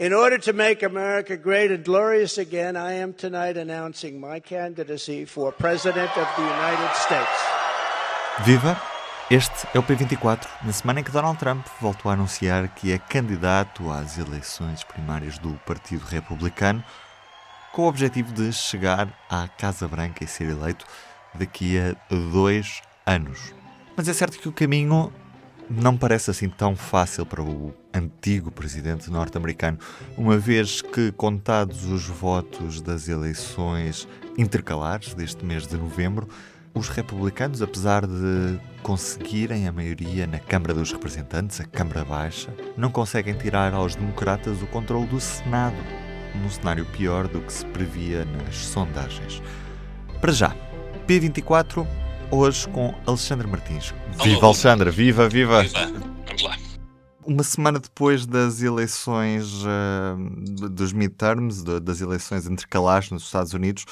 In order to make America great and glorious again, I am tonight announcing my candidacy for President of the United States. Viva! Este é o P24, na semana em que Donald Trump voltou a anunciar que é candidato às eleições primárias do Partido Republicano, com o objetivo de chegar à Casa Branca e ser eleito daqui a dois anos. Mas é certo que o caminho não parece assim tão fácil para o antigo presidente norte-americano, uma vez que, contados os votos das eleições intercalares deste mês de novembro, os republicanos, apesar de conseguirem a maioria na Câmara dos Representantes, a Câmara Baixa, não conseguem tirar aos democratas o controle do Senado, num cenário pior do que se previa nas sondagens. Para já, P24 hoje com Alexandre Martins. Viva Alexandre, viva, viva! Viva, vamos lá. Uma semana depois das eleições uh, dos midterms, das eleições intercalares nos Estados Unidos,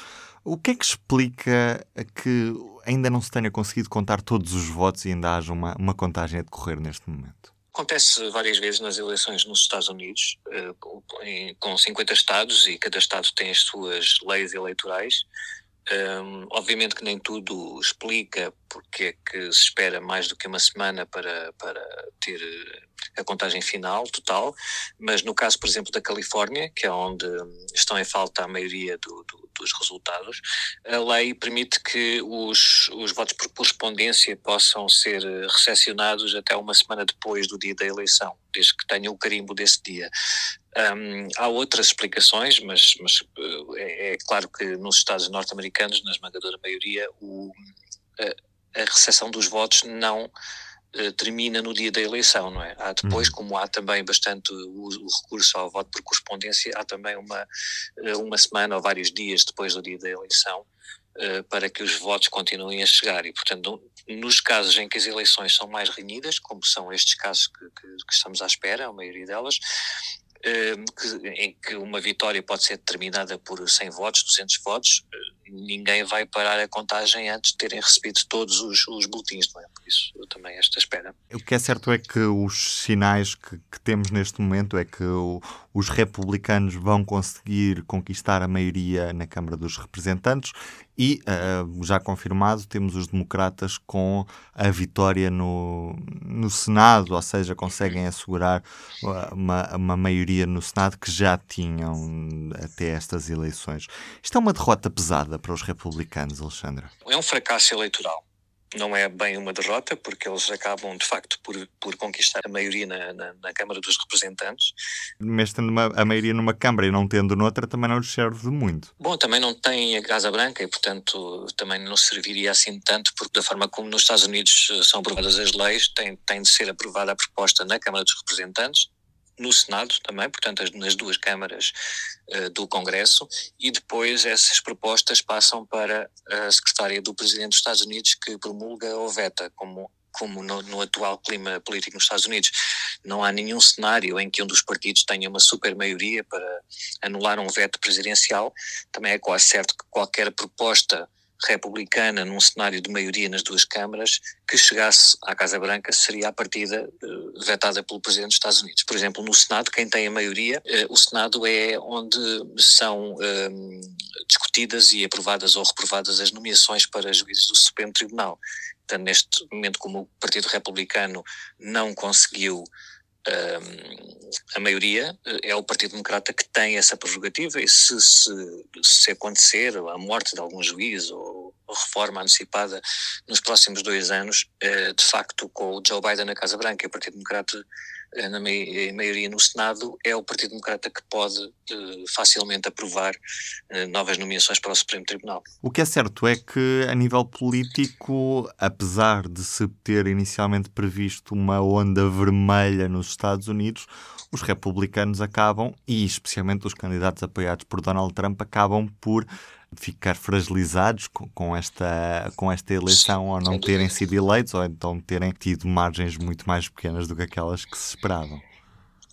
o que é que explica que ainda não se tenha conseguido contar todos os votos e ainda haja uma, uma contagem a decorrer neste momento? Acontece várias vezes nas eleições nos Estados Unidos, com 50 estados e cada estado tem as suas leis eleitorais. Um, obviamente que nem tudo explica porque é que se espera mais do que uma semana para, para ter a contagem final, total, mas no caso, por exemplo, da Califórnia, que é onde estão em falta a maioria do, do, dos resultados, a lei permite que os, os votos por correspondência possam ser recepcionados até uma semana depois do dia da eleição, desde que tenham o carimbo desse dia. Um, há outras explicações, mas, mas é, é, claro que nos Estados norte-americanos, na esmagadora maioria, o, a, a recepção dos votos não uh, termina no dia da eleição, não é? Há depois, uhum. como há também bastante o, o, recurso ao voto por correspondência, há também uma, uma semana ou vários dias depois do dia da eleição uh, para que os votos continuem a chegar e, portanto, nos casos em que as eleições são mais renhidas, como são estes casos que, que, que estamos à espera, a maioria delas, que, em que uma vitória pode ser determinada por 100 votos, 200 votos, eh, ninguém vai parar a contagem antes de terem recebido todos os, os boletins, não é? Por isso, também esta espera. O que é certo é que os sinais que, que temos neste momento é que o, os republicanos vão conseguir conquistar a maioria na Câmara dos Representantes e, uh, já confirmado, temos os democratas com a vitória no, no Senado, ou seja, conseguem assegurar uma, uma maioria no Senado que já tinham até estas eleições. Isto é uma derrota pesada para os republicanos, Alexandra? É um fracasso eleitoral não é bem uma derrota, porque eles acabam, de facto, por, por conquistar a maioria na, na, na Câmara dos Representantes. Mas tendo uma, a maioria numa Câmara e não tendo noutra, também não lhes serve de muito. Bom, também não tem a Casa Branca e, portanto, também não serviria assim tanto, porque da forma como nos Estados Unidos eh, são aprovadas as leis, tem, tem de ser aprovada a proposta na Câmara dos Representantes no Senado também, portanto, nas duas câmaras uh, do Congresso, e depois essas propostas passam para a secretária do Presidente dos Estados Unidos, que promulga ou veta, como, como no, no, atual clima político nos Estados Unidos. Não há nenhum cenário em que um dos partidos tenha uma super maioria para anular um veto presidencial. Também é quase certo que qualquer proposta republicana num cenário de maioria nas duas câmaras que chegasse à Casa Branca seria a partida uh, vetada pelo Presidente dos Estados Unidos. Por exemplo, no Senado, quem tem a maioria, uh, o Senado é onde são uh, discutidas e aprovadas ou reprovadas as nomeações para juízes do Supremo Tribunal. Portanto, neste momento, como o Partido Republicano não conseguiu a maioria é o Partido Democrata que tem essa prerrogativa e se, se, se acontecer a morte de algum juiz ou reforma antecipada nos próximos dois anos, eh, de facto com o Joe Biden na Casa Branca e o Partido Democrata eh, na maioria no Senado, é o Partido Democrata que pode eh, facilmente aprovar novas nomeações para o Supremo Tribunal. O que é certo é que, a nível político, apesar de se ter inicialmente previsto uma onda vermelha nos Estados Unidos, os republicanos acabam, e especialmente os candidatos apoiados por Donald Trump, acabam por ficar fragilizados com, com, esta, com esta eleição ou não terem sido eleitos ou então terem tido margens muito mais pequenas do que aquelas que se esperavam.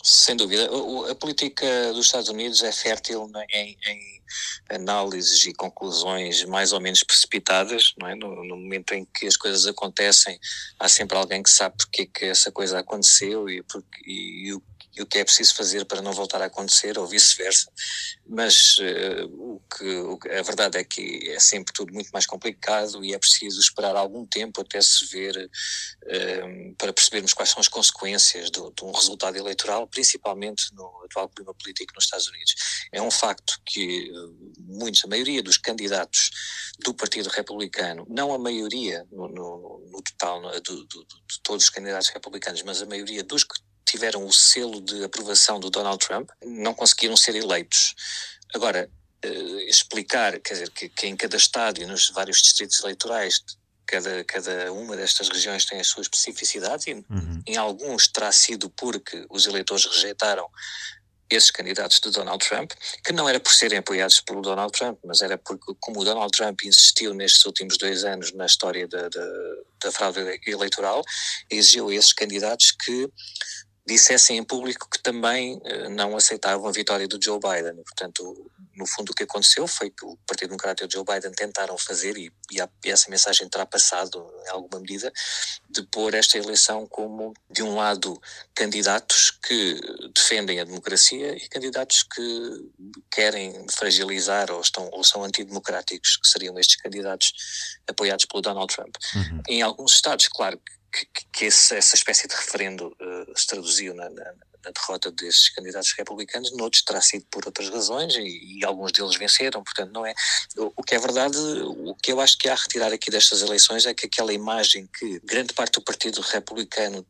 Sem dúvida. A política dos Estados Unidos é fértil em, em análises e conclusões mais ou menos precipitadas, é? No, no, momento em que as coisas acontecem, há sempre alguém que sabe porque que essa coisa aconteceu e, porque, e, e o e o que é preciso fazer para não voltar a acontecer ou vice-versa. Mas uh, o, que, o a verdade é que é sempre tudo muito mais complicado e é preciso esperar algum tempo até se ver uh, para percebermos quais são as consequências de, de, um resultado eleitoral, principalmente no atual clima político nos Estados Unidos. É um facto que uh, muitos, a maioria dos candidatos do Partido Republicano, não a maioria no, no, no total no, do, do, de todos os candidatos republicanos, mas a maioria dos que tiveram o selo de aprovação do Donald Trump não conseguiram ser eleitos. Agora, uh, explicar, quer dizer, que, que, em cada estado e nos vários distritos eleitorais, cada, cada uma destas regiões tem as suas especificidades e uhum. em alguns terá sido porque os eleitores rejeitaram esses candidatos de Donald Trump, que não era por serem apoiados pelo Donald Trump, mas era porque, como o Donald Trump insistiu nestes últimos dois anos na história da, da, da fraude eleitoral, exigiu a esses candidatos que dissessem em público que também uh, não aceitavam a vitória do Joe Biden. Portanto, no fundo, o que aconteceu foi que o Partido Democrata e o Joe Biden tentaram fazer, e, e, essa mensagem terá passado em alguma medida, de pôr esta eleição como, de um lado, candidatos que defendem a democracia e candidatos que querem fragilizar ou, estão, ou são antidemocráticos, que seriam estes candidatos apoiados pelo Donald Trump. Uhum. Em alguns estados, claro que, que esse, essa espécie de referendo uh, se traduziu na, na, na, derrota desses candidatos republicanos, noutros terá sido por outras razões e, e, alguns deles venceram, portanto não é. O, o, que é verdade, o que eu acho que há a retirar aqui destas eleições é que aquela imagem que grande parte do Partido Republicano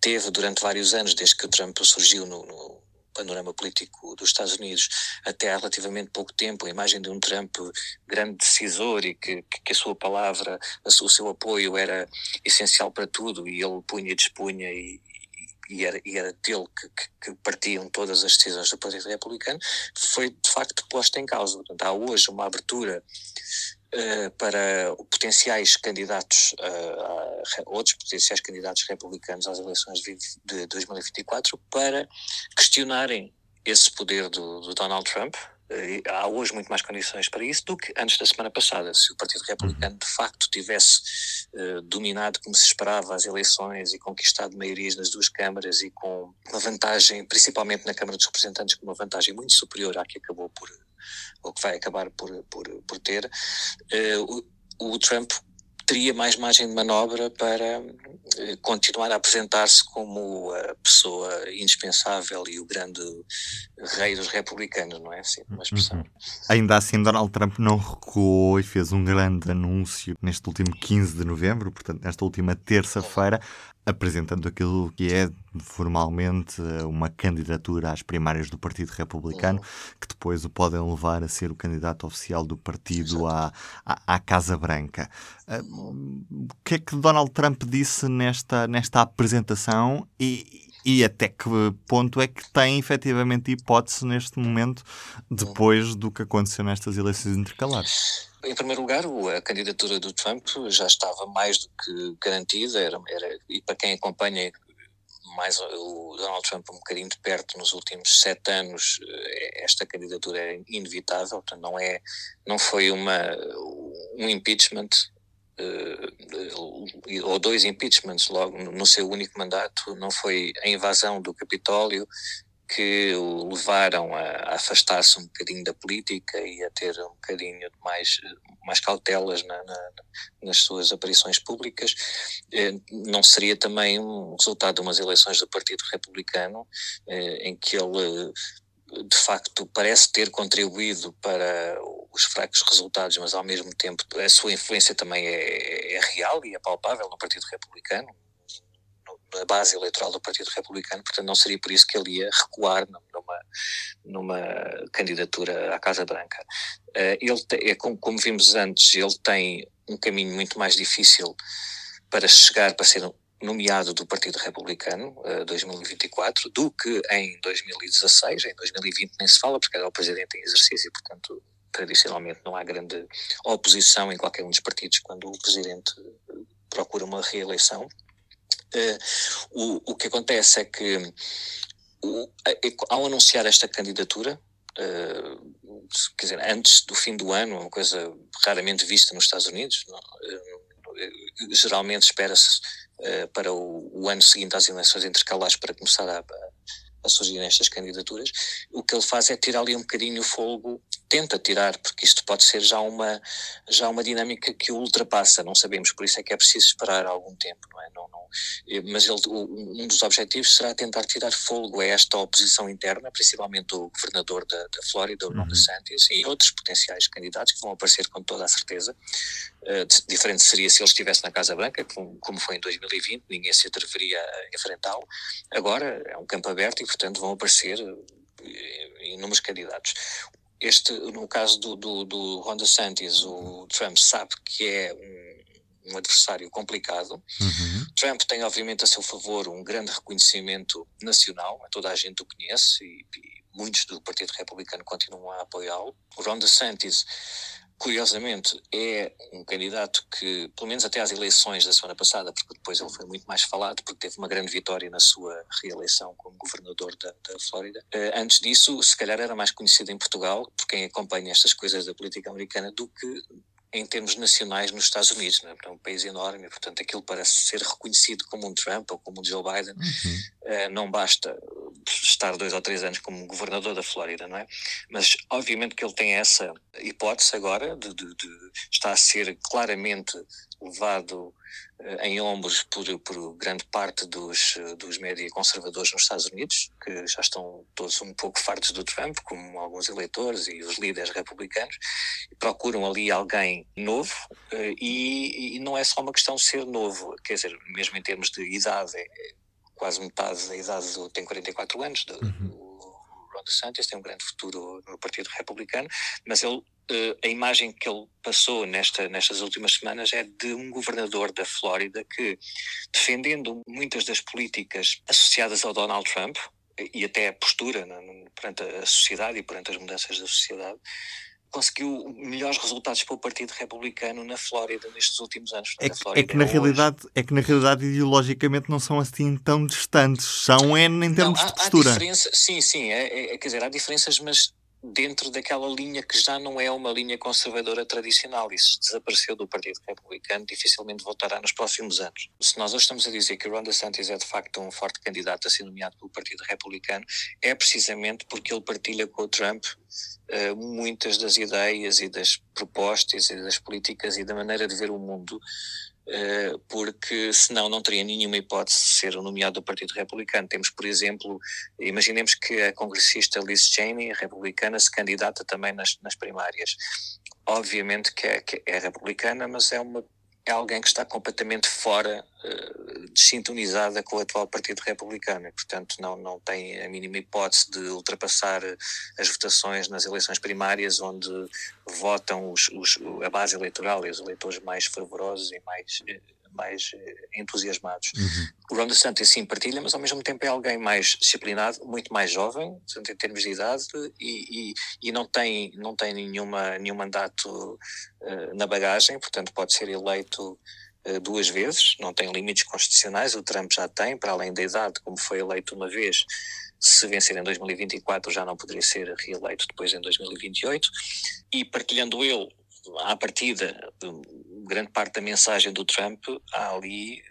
teve durante vários anos, desde que o Trump surgiu no, no panorama político dos Estados Unidos até há relativamente pouco tempo, a imagem de um Trump grande decisor e que, que a sua palavra, o seu apoio era essencial para tudo e ele punha e dispunha e, e era, e era dele que, que, que, partiam todas as decisões do Partido Republicano, foi de facto posta em causa. Portanto, há hoje uma abertura uh, para potenciais candidatos, uh, outros potenciais candidatos republicanos às eleições de, de 2024 para questionarem esse poder do, do Donald Trump, há hoje muito mais condições para isso do que antes da semana passada. Se o Partido Republicano de facto tivesse uh, dominado como se esperava as eleições e conquistado maiorias nas duas câmaras e com uma vantagem, principalmente na Câmara dos Representantes, com uma vantagem muito superior à que acabou por, ou que vai acabar por, por, por ter, uh, o, o Trump teria mais margem de manobra para eh, continuar a apresentar-se como a pessoa indispensável e o grande rei dos republicanos, não é assim uma expressão. Uhum. Ainda assim, Donald Trump não recuou e fez um grande anúncio neste último 15 de novembro, portanto, nesta última terça-feira, apresentando aquilo que é formalmente uma candidatura às primárias do Partido Republicano, que depois o podem levar a ser o candidato oficial do partido à, à, à, Casa Branca. Uh, o que é que Donald Trump disse nesta, nesta apresentação e, e até que ponto é que tem efetivamente hipótese neste momento, depois do que aconteceu nestas eleições intercalares? Em primeiro lugar, a candidatura do Trump já estava mais do que garantida, era, era, e para quem acompanha mais o Donald Trump um bocadinho de perto nos últimos sete anos, eh, esta candidatura é inevitável, portanto não é, não foi uma, um impeachment uh, ou dois impeachments logo no seu único mandato, não foi a invasão do Capitólio que o levaram a, afastar-se um bocadinho da política e a ter um bocadinho mais, mais cautelas na, na, nas suas aparições públicas. Eh, não seria também um resultado de umas eleições do Partido Republicano, eh, em que ele de facto parece ter contribuído para os fracos resultados, mas ao mesmo tempo a sua influência também é, é real e é palpável no Partido Republicano, na base eleitoral do Partido Republicano, portanto não seria por isso que ele ia recuar numa, numa candidatura à Casa Branca. Uh, ele é como, como, vimos antes, ele tem um caminho muito mais difícil para chegar para ser nomeado do Partido Republicano uh, eh, 2024 do que em 2016, em 2020 nem se fala porque era o presidente em exercício, portanto tradicionalmente não há grande oposição em qualquer um dos partidos quando o presidente procura uma reeleição. Uh, o, o que acontece é que ao anunciar esta candidatura, quer dizer, antes do fim do ano, uma coisa raramente vista nos Estados Unidos, geralmente espera-se para o, o, ano seguinte às eleições intercalares para começar a, a surgir nestas candidaturas, o que ele faz é tirar ali um bocadinho o fogo, tenta tirar, porque isto pode ser já uma, já uma dinâmica que o ultrapassa, não sabemos, por isso é que é preciso esperar algum tempo, não é? Não, não, eh, mas ele, um dos objetivos será tentar tirar fogo a esta oposição interna, principalmente o governador da, da Flórida, o Ron uhum. DeSantis, e outros potenciais candidatos que vão aparecer com toda a certeza. Uh, diferente seria se ele estivesse na Casa Branca, como, como foi em 2020, ninguém se atreveria a enfrentá-lo. Agora é um campo aberto e, portanto, vão aparecer eh, inúmeros candidatos. Este, no caso do, do, do Ron DeSantis, o Trump sabe que é um, um adversário complicado. Uhum. Trump tem, obviamente, a seu favor um grande reconhecimento nacional, toda a gente o conhece e, e muitos do Partido Republicano continuam a apoiá-lo. O Ron DeSantis curiosamente, é um candidato que, pelo menos até às eleições da semana passada, porque depois ele foi muito mais falado, porque teve uma grande vitória na sua reeleição como governador da, da Flórida. Uh, antes disso, se calhar era mais conhecido em Portugal, por quem acompanha estas coisas da política americana, do que em termos nacionais nos Estados Unidos. Né? É um país enorme, portanto, aquilo parece ser reconhecido como um Trump ou como um Joe Biden. Uhum. Uh, não basta estar dois ou três anos como governador da Flórida, não é? Mas, obviamente, que ele tem essa hipótese agora de, de, de estar a ser claramente levado uh, em ombros por, por grande parte dos, dos média conservadores nos Estados Unidos, que já estão todos um pouco fartos do Trump, como alguns eleitores e os líderes republicanos, procuram ali alguém novo, uh, e, e, não é só uma questão de ser novo, quer dizer, mesmo em termos de idade, é quase metade da idade do, tem 44 anos, do, uhum. Ron DeSantis tem um grande futuro no Partido Republicano, mas ele, uh, a imagem que ele passou nesta, nestas últimas semanas é de um governador da Flórida que, defendendo muitas das políticas associadas ao Donald Trump, e até a postura perante a sociedade e perante as mudanças da sociedade, conseguiu melhores resultados para o Partido Republicano na Flórida nestes últimos anos. É, que, é que na realidade é que na realidade ideologicamente não são assim tão distantes, são é em termos não, há, de postura. Há diferença, sim, sim, é, é, quer dizer há diferenças, mas dentro daquela linha que já não é uma linha conservadora tradicional. Isso desapareceu do Partido Republicano, dificilmente voltará nos próximos anos. Se nós hoje estamos a dizer que o Ron DeSantis é de facto um forte candidato a ser nomeado pelo Partido Republicano, é precisamente porque ele partilha com o Trump uh, muitas das ideias e das propostas e das políticas e da maneira de ver o mundo porque senão não teria nenhuma hipótese de ser nomeado do Partido Republicano. Temos, por exemplo, imaginemos que a congressista Liz Cheney, republicana, se candidata também nas, nas primárias. Obviamente que é, que é republicana, mas é uma é alguém que está completamente fora, uh, desintonizada com o atual Partido Republicano e, portanto, não, não tem a mínima hipótese de ultrapassar as votações nas eleições primárias, onde votam os, os, a base eleitoral e os eleitores mais fervorosos e mais mais eh, entusiasmados. Uhum. O Ron DeSantis sim partilha, mas ao mesmo tempo é alguém mais disciplinado, muito mais jovem, em termos de idade, e, e, e não tem, não tem nenhuma, nenhum mandato uh, na bagagem, portanto pode ser eleito duas vezes, não tem limites constitucionais, o Trump já tem, para além da idade, como foi eleito uma vez, se vencer em 2024 já não poderia ser reeleito depois em 2028, e partilhando ele à partida, grande parte da mensagem do Trump, ali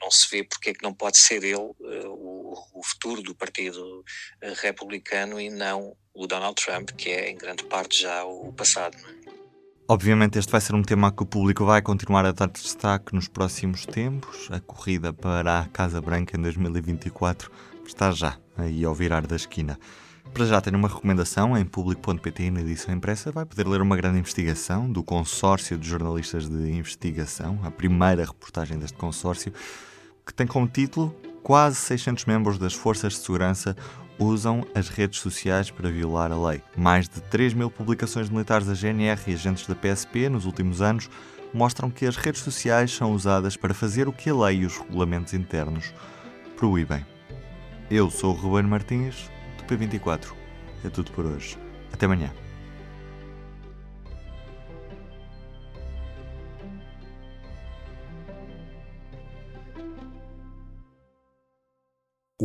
não se vê porque é que não pode ser ele uh, o, o, futuro do Partido Republicano e não o Donald Trump, que é em grande parte já o passado. Obviamente, este vai ser um tema que o público vai continuar a dar destaque nos próximos tempos. A corrida para a Casa Branca em 2024 está já aí ao virar da esquina. Para já ter uma recomendação em público.pt na edição impressa, vai poder ler uma grande investigação do consórcio de jornalistas de investigação, a primeira reportagem deste consórcio, que tem como título Quase 600 membros das forças de segurança usam as redes sociais para violar a lei. Mais de 3 mil publicações militares da GNR e agentes da PSP nos últimos anos mostram que as redes sociais são usadas para fazer o que a lei e os regulamentos internos proíbem. Eu sou o Ruben Martins P24. É tudo por hoje. Até amanhã.